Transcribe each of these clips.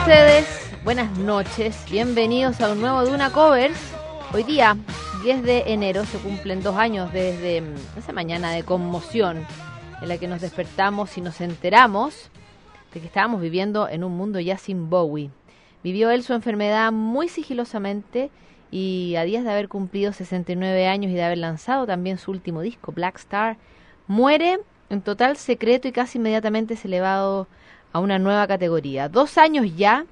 ustedes? Buenas noches, bienvenidos a un nuevo Duna Covers. Hoy día, 10 de enero, se cumplen dos años desde mm, esa mañana de conmoción en la que nos despertamos y nos enteramos de que estábamos viviendo en un mundo ya sin Bowie. Vivió él su enfermedad muy sigilosamente y a días de haber cumplido 69 años y de haber lanzado también su último disco, Black Star, muere en total secreto y casi inmediatamente es elevado a una nueva categoría. Dos años ya,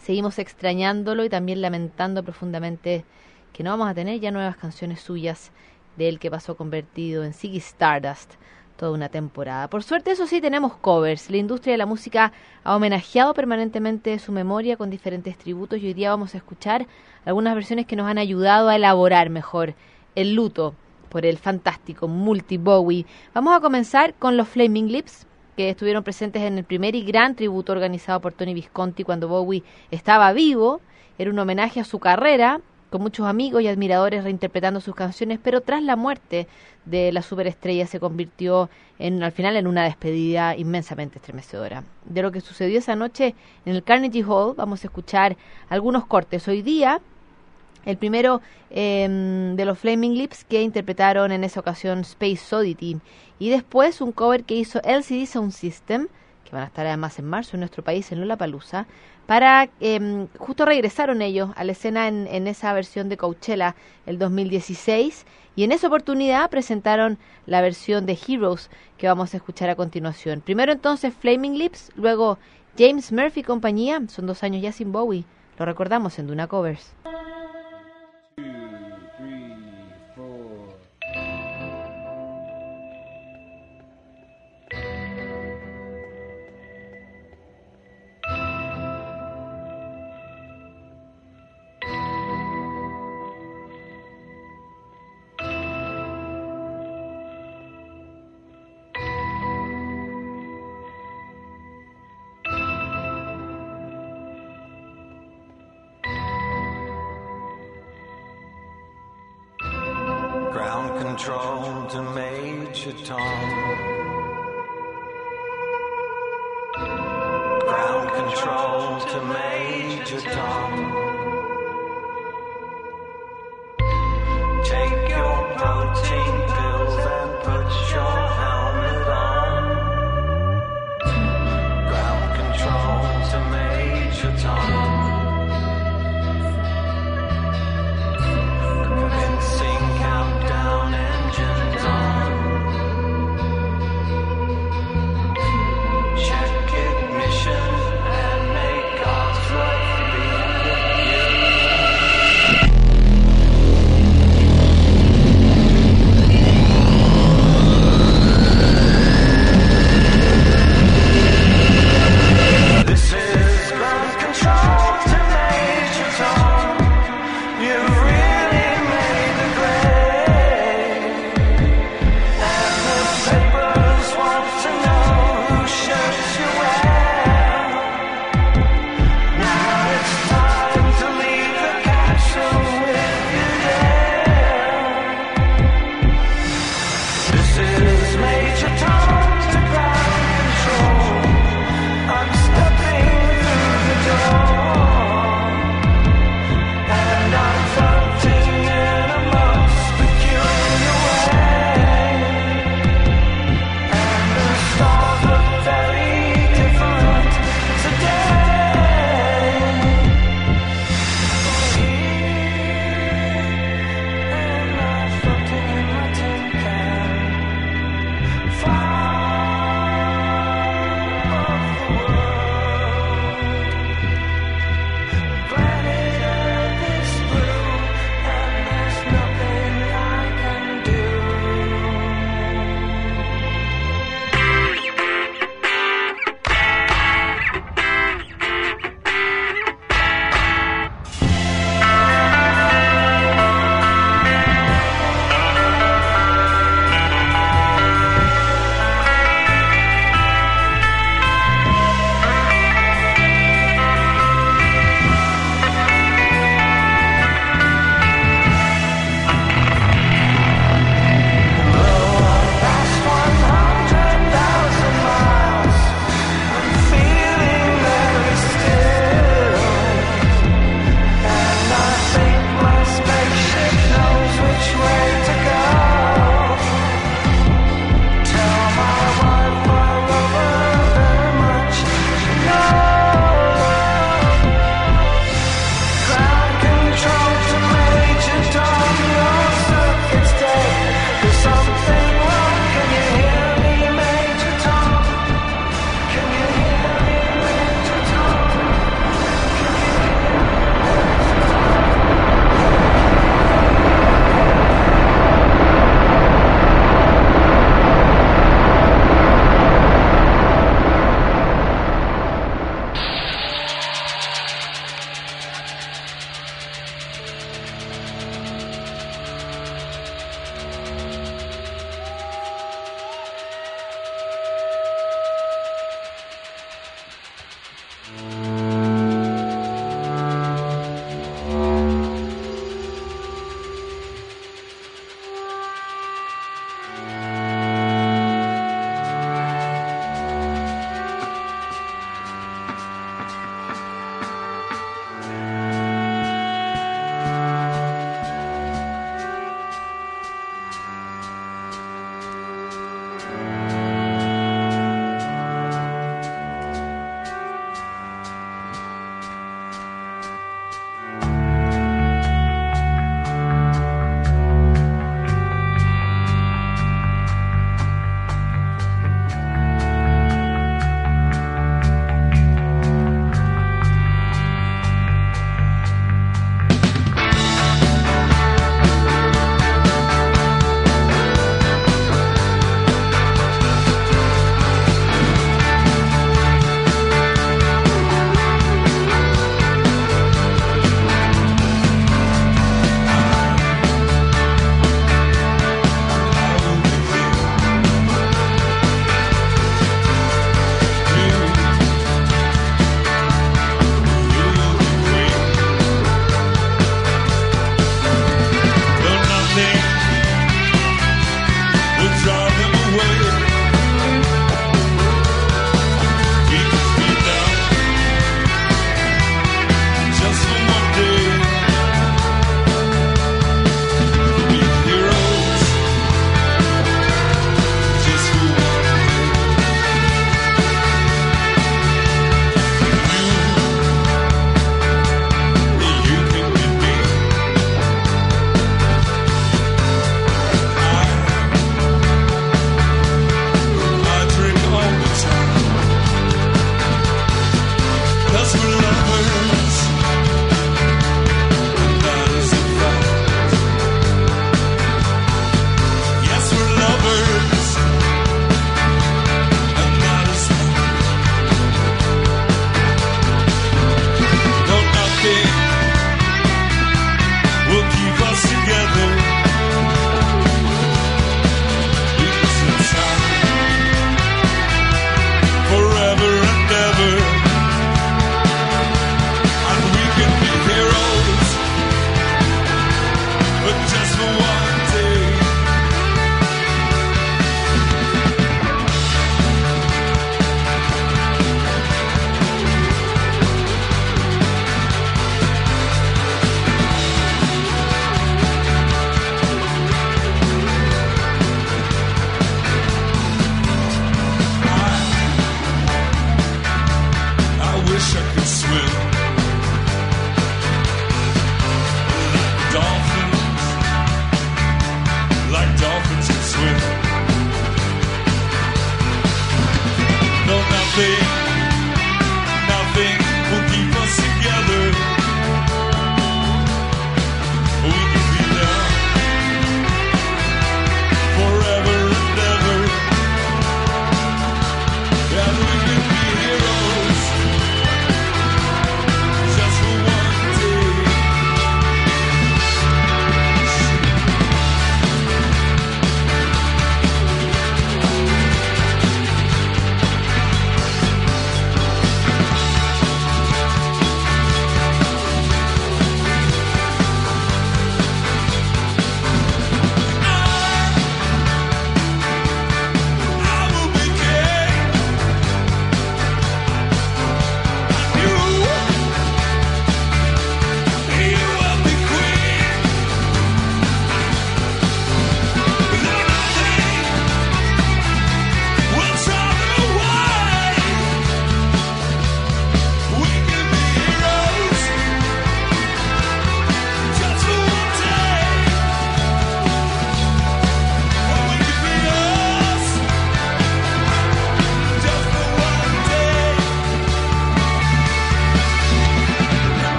seguimos extrañándolo y también lamentando profundamente que no vamos a tener ya nuevas canciones suyas de él que pasó convertido en Ziggy Stardust toda una temporada. Por suerte, eso sí, tenemos covers. La industria de la música ha homenajeado permanentemente su memoria con diferentes tributos y hoy día vamos a escuchar algunas versiones que nos han ayudado a elaborar mejor el luto por el fantástico Multi Bowie. Vamos a comenzar con los Flaming Lips, que estuvieron presentes en el primer y gran tributo organizado por Tony Visconti cuando Bowie estaba vivo. Era un homenaje a su carrera, con muchos amigos y admiradores reinterpretando sus canciones, pero tras la muerte de la superestrella se convirtió en, al final en una despedida inmensamente estremecedora. De lo que sucedió esa noche en el Carnegie Hall vamos a escuchar algunos cortes. Hoy día el primero em, de los Flaming Lips que interpretaron en esa ocasión Space Oddity. Y después un cover que hizo LCD Sound System, que van a estar además en marzo en nuestro país, en Lollapalooza, para eh, justo regresaron ellos a la escena en, en, esa versión de Coachella el 2016 y en esa oportunidad presentaron la versión de Heroes que vamos a escuchar a continuación. Primero entonces Flaming Lips, luego James Murphy compañía, son dos años ya sin Bowie, lo recordamos en Duna Covers. Control to Major Tom.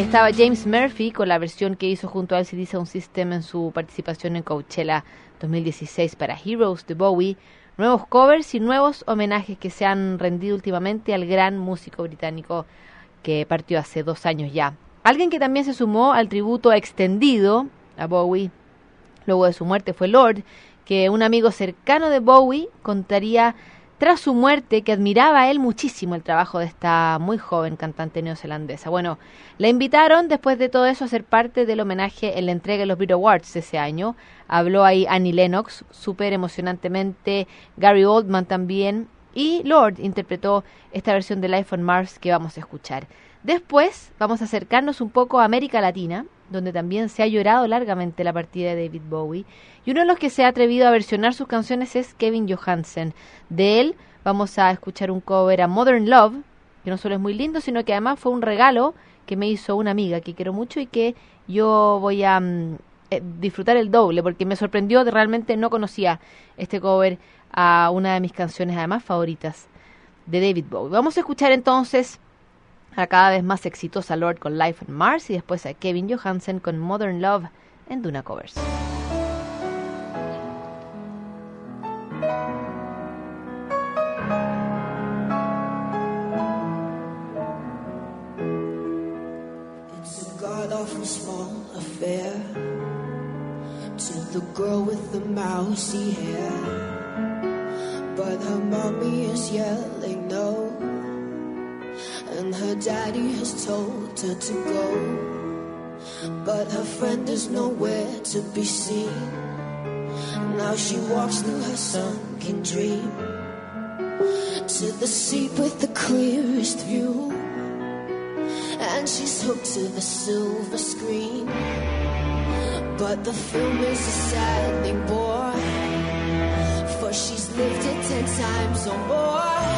Estaba James Murphy con la versión que hizo junto al CD Sound System en su participación en Coachella 2016 para Heroes de Bowie. Nuevos covers y nuevos homenajes que se han rendido últimamente al gran músico británico que partió hace dos años ya. Alguien que también se sumó al tributo extendido a Bowie luego de su muerte fue Lord, que un amigo cercano de Bowie contaría tras su muerte que admiraba él muchísimo el trabajo de esta muy joven cantante neozelandesa. Bueno, la invitaron después de todo eso a ser parte del homenaje en la entrega de los Brit Awards ese año. Habló ahí Annie Lennox, súper emocionantemente, Gary Oldman también, y Lord interpretó esta versión de Life on Mars que vamos a escuchar. Después vamos a acercarnos un poco a América Latina donde también se ha llorado largamente la partida de David Bowie. Y uno de los que se ha atrevido a versionar sus canciones es Kevin Johansen. De él vamos a escuchar un cover a Modern Love, que no solo es muy lindo, sino que además fue un regalo que me hizo una amiga que quiero mucho y que yo voy a mm, eh, disfrutar el doble, porque me sorprendió, realmente no conocía este cover a una de mis canciones además favoritas de David Bowie. Vamos a escuchar entonces a cada vez más exitosa Lord con Life on Mars y después a Kevin Johansen con Modern Love en Duna Covers. The girl with the mousy hair. But her mommy is yelling no, and her daddy has told her to go. But her friend is nowhere to be seen. Now she walks through her sunken dream to the seat with the clearest view and she's hooked to the silver screen. But the film is a sad thing, boy, for she's lived it ten times or more.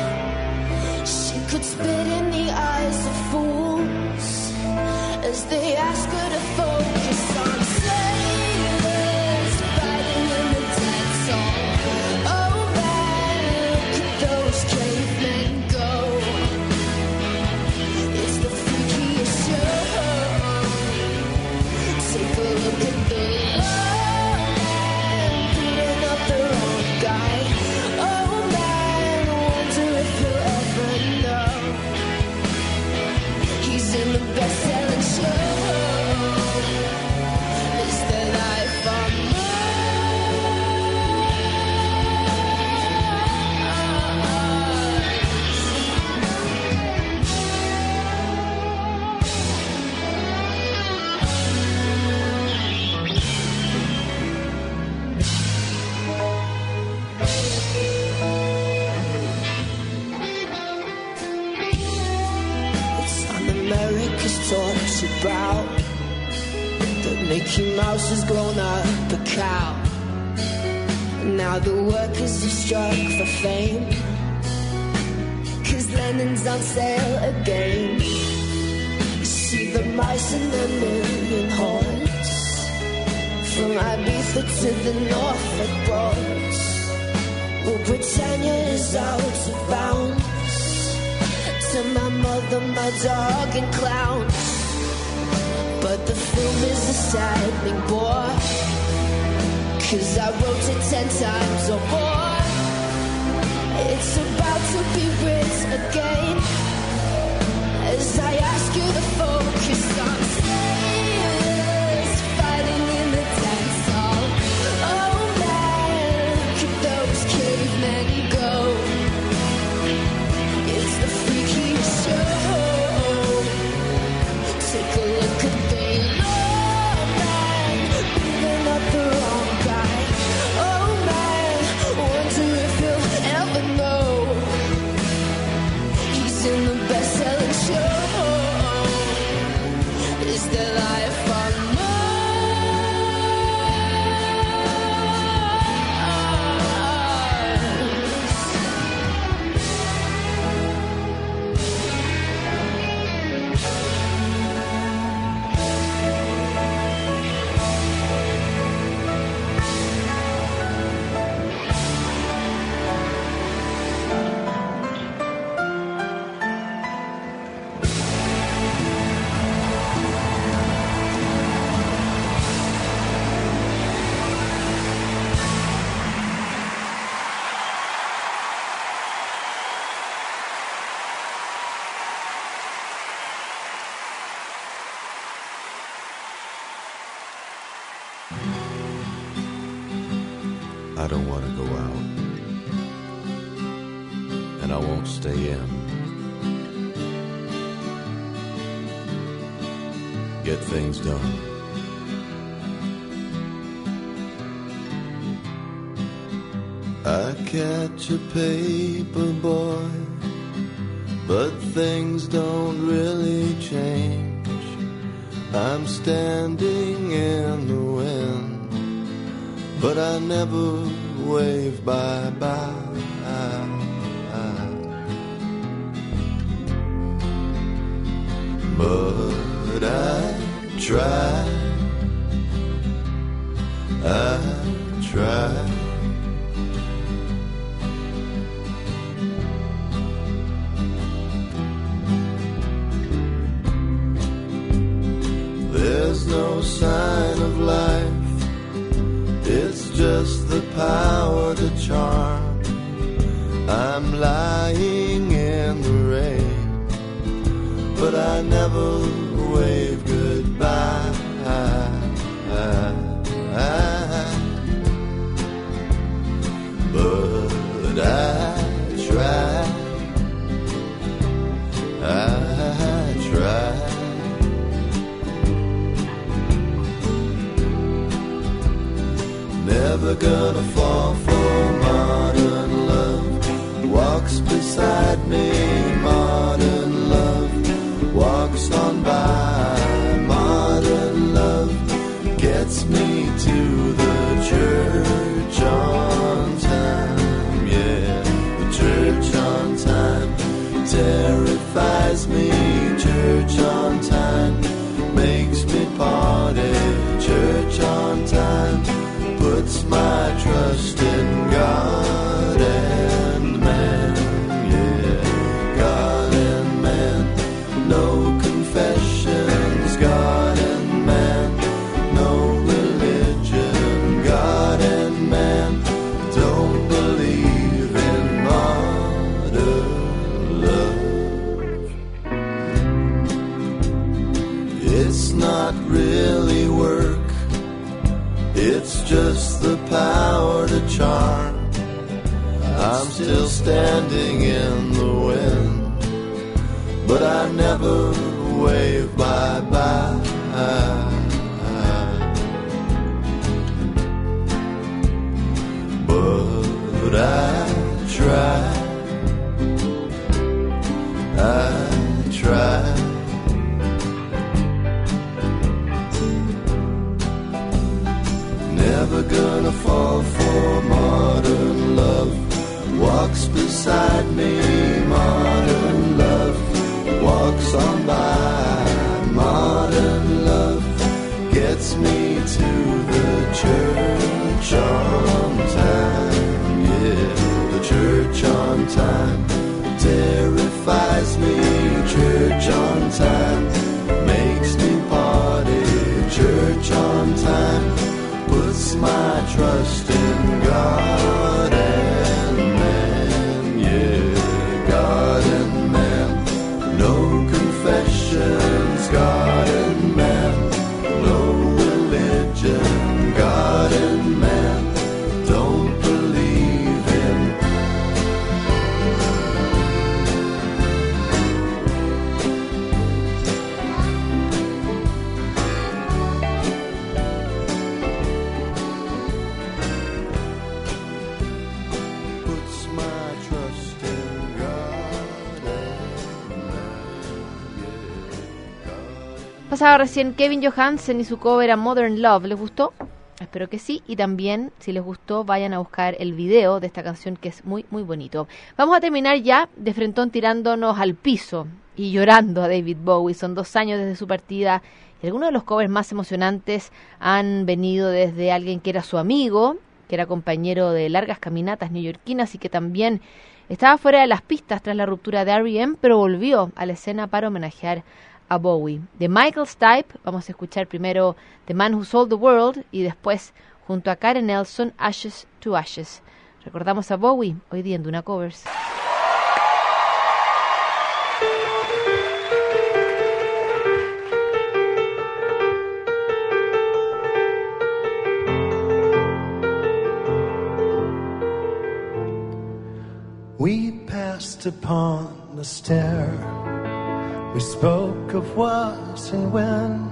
Could spit in the eyes of fools as they ask her to focus on struck for fame. Cause Lennon's on sale again. See the mice in the million hordes. From Ibiza to the Norfolk Broads. Well, Britannia is out of bounds to my mother, my dog, and clowns. But the film is a sad thing, boy. Cause I wrote it ten times or more. It's about to be again. As I ask you to focus on things done. I catch a paper boy, but things don't really change. I'm standing in the wind, but I never wave bye bye. But I try, I try. There's no sign of life. It's just the power to charm. I'm lying in the rain, but I never I try. I try. Never gonna fall for modern love. Walks beside me, Terrifies me, church on time. Just the power to charm. I'm still standing in the wind, but I never wave bye bye. Gonna fall for modern love. Walks beside me, modern love. Walks on by, modern love. Gets me to the church on time. Yeah, the church on time. Terrifies me, church on time. Trust Recién Kevin Johansen y su cover a Modern Love. ¿Les gustó? Espero que sí. Y también, si les gustó, vayan a buscar el video de esta canción que es muy, muy bonito. Vamos a terminar ya de frentón tirándonos al piso y llorando a David Bowie. Son dos años desde su partida y algunos de los covers más emocionantes han venido desde alguien que era su amigo, que era compañero de largas caminatas neoyorquinas y que también estaba fuera de las pistas tras la ruptura de R.E.M., pero volvió a la escena para homenajear a Bowie. De Michael Stipe vamos a escuchar primero The Man Who Sold the World y después junto a Karen Nelson Ashes to Ashes. Recordamos a Bowie hoy día en Duna Covers. We passed upon the stair. We spoke of what and when,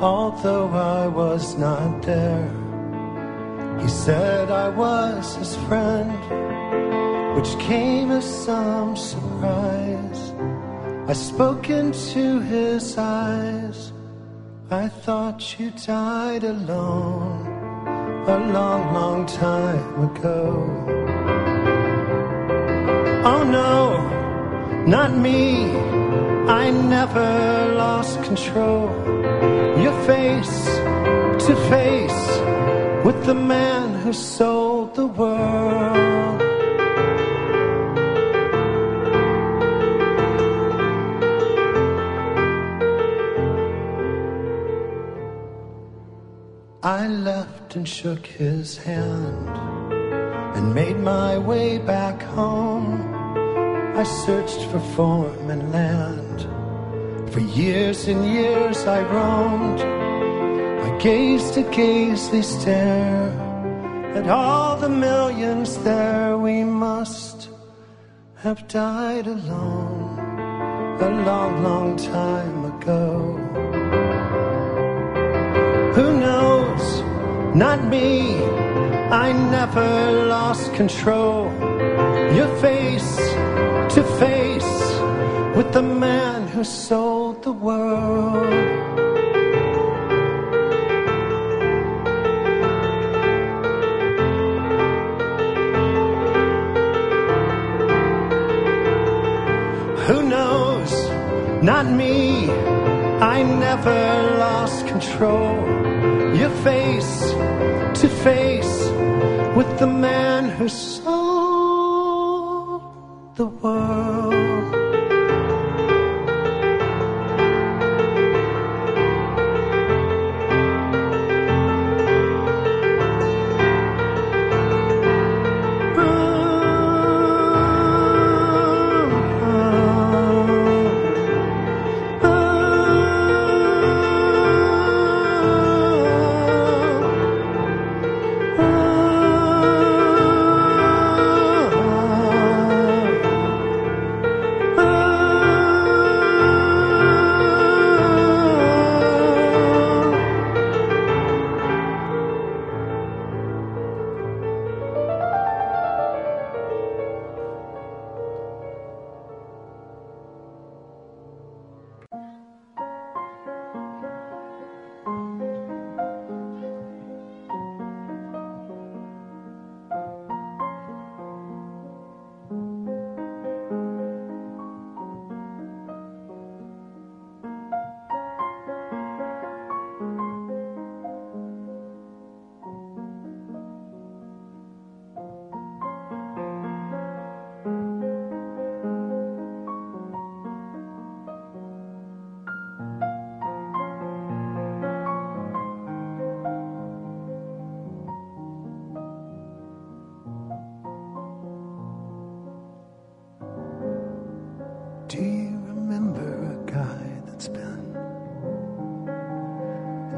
although I was not there. He said I was his friend, which came as some surprise. I spoke into his eyes, I thought you died alone a long, long time ago. Oh no, not me. I never lost control. Your face to face with the man who sold the world. I left and shook his hand and made my way back home. I searched for form and land. For years and years I roamed. I gazed a gazely stare at all the millions there. We must have died alone a long, long time ago. Who knows? Not me. I never lost control. Your face to face with the man sold the world. Who knows? Not me. I never lost control. Your face to face with the man who sold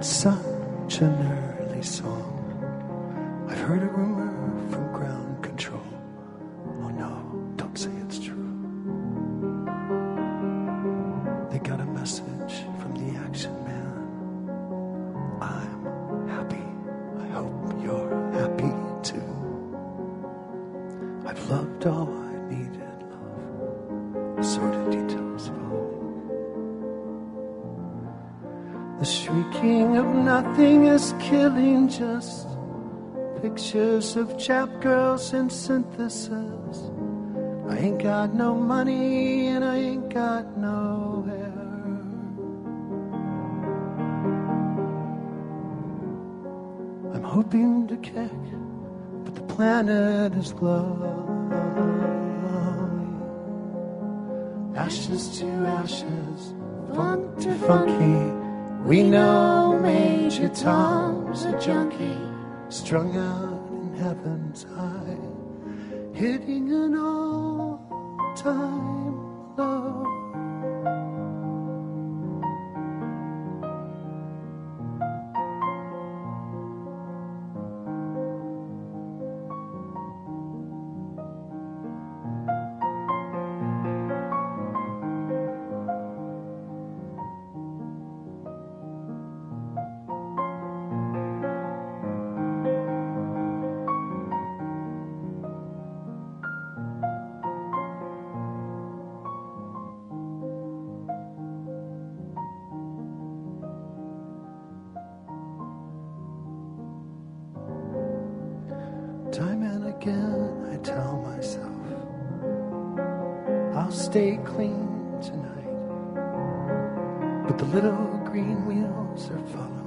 such an early song? I've heard a rumor pictures of chap girls and synthesis. I ain't got no money and I ain't got no hair. I'm hoping to kick, but the planet is glowing. Ashes to ashes, funk to funky. We know Major Tom's a junkie, strung out heaven's high, hitting an all-time low. Again, I tell myself I'll stay clean tonight. But the little green wheels are following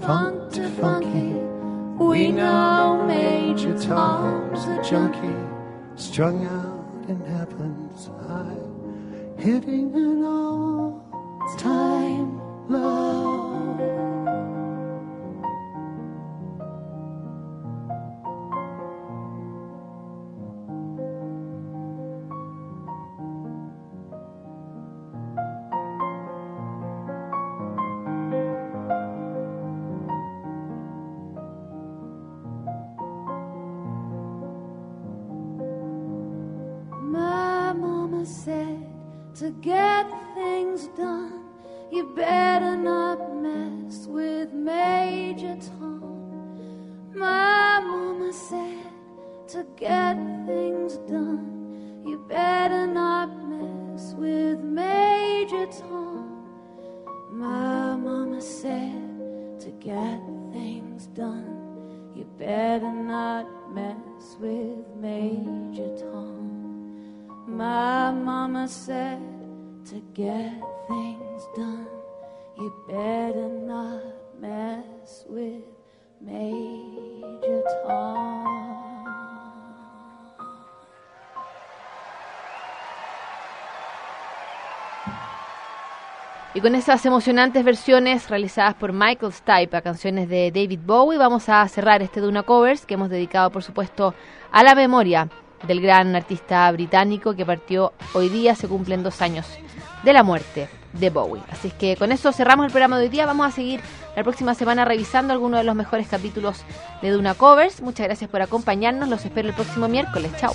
funk to funky. We know Major Tom's a junkie. strung out in heaven's high, hitting an all-time low. To get things done, you better not mess with Major Tom. My mama said to get things done, you better not mess with Major Tom. Y con esas emocionantes versiones realizadas por Michael Stipe a canciones de David Bowie, vamos a cerrar este Duna Covers que hemos dedicado, por supuesto, a la memoria del gran artista británico que partió hoy día, se cumplen dos años de la muerte de Bowie. Así es que con eso cerramos el programa de hoy día. Vamos a seguir la próxima semana revisando algunos de los mejores capítulos de Duna Covers. Muchas gracias por acompañarnos. Los espero el próximo miércoles. Chao.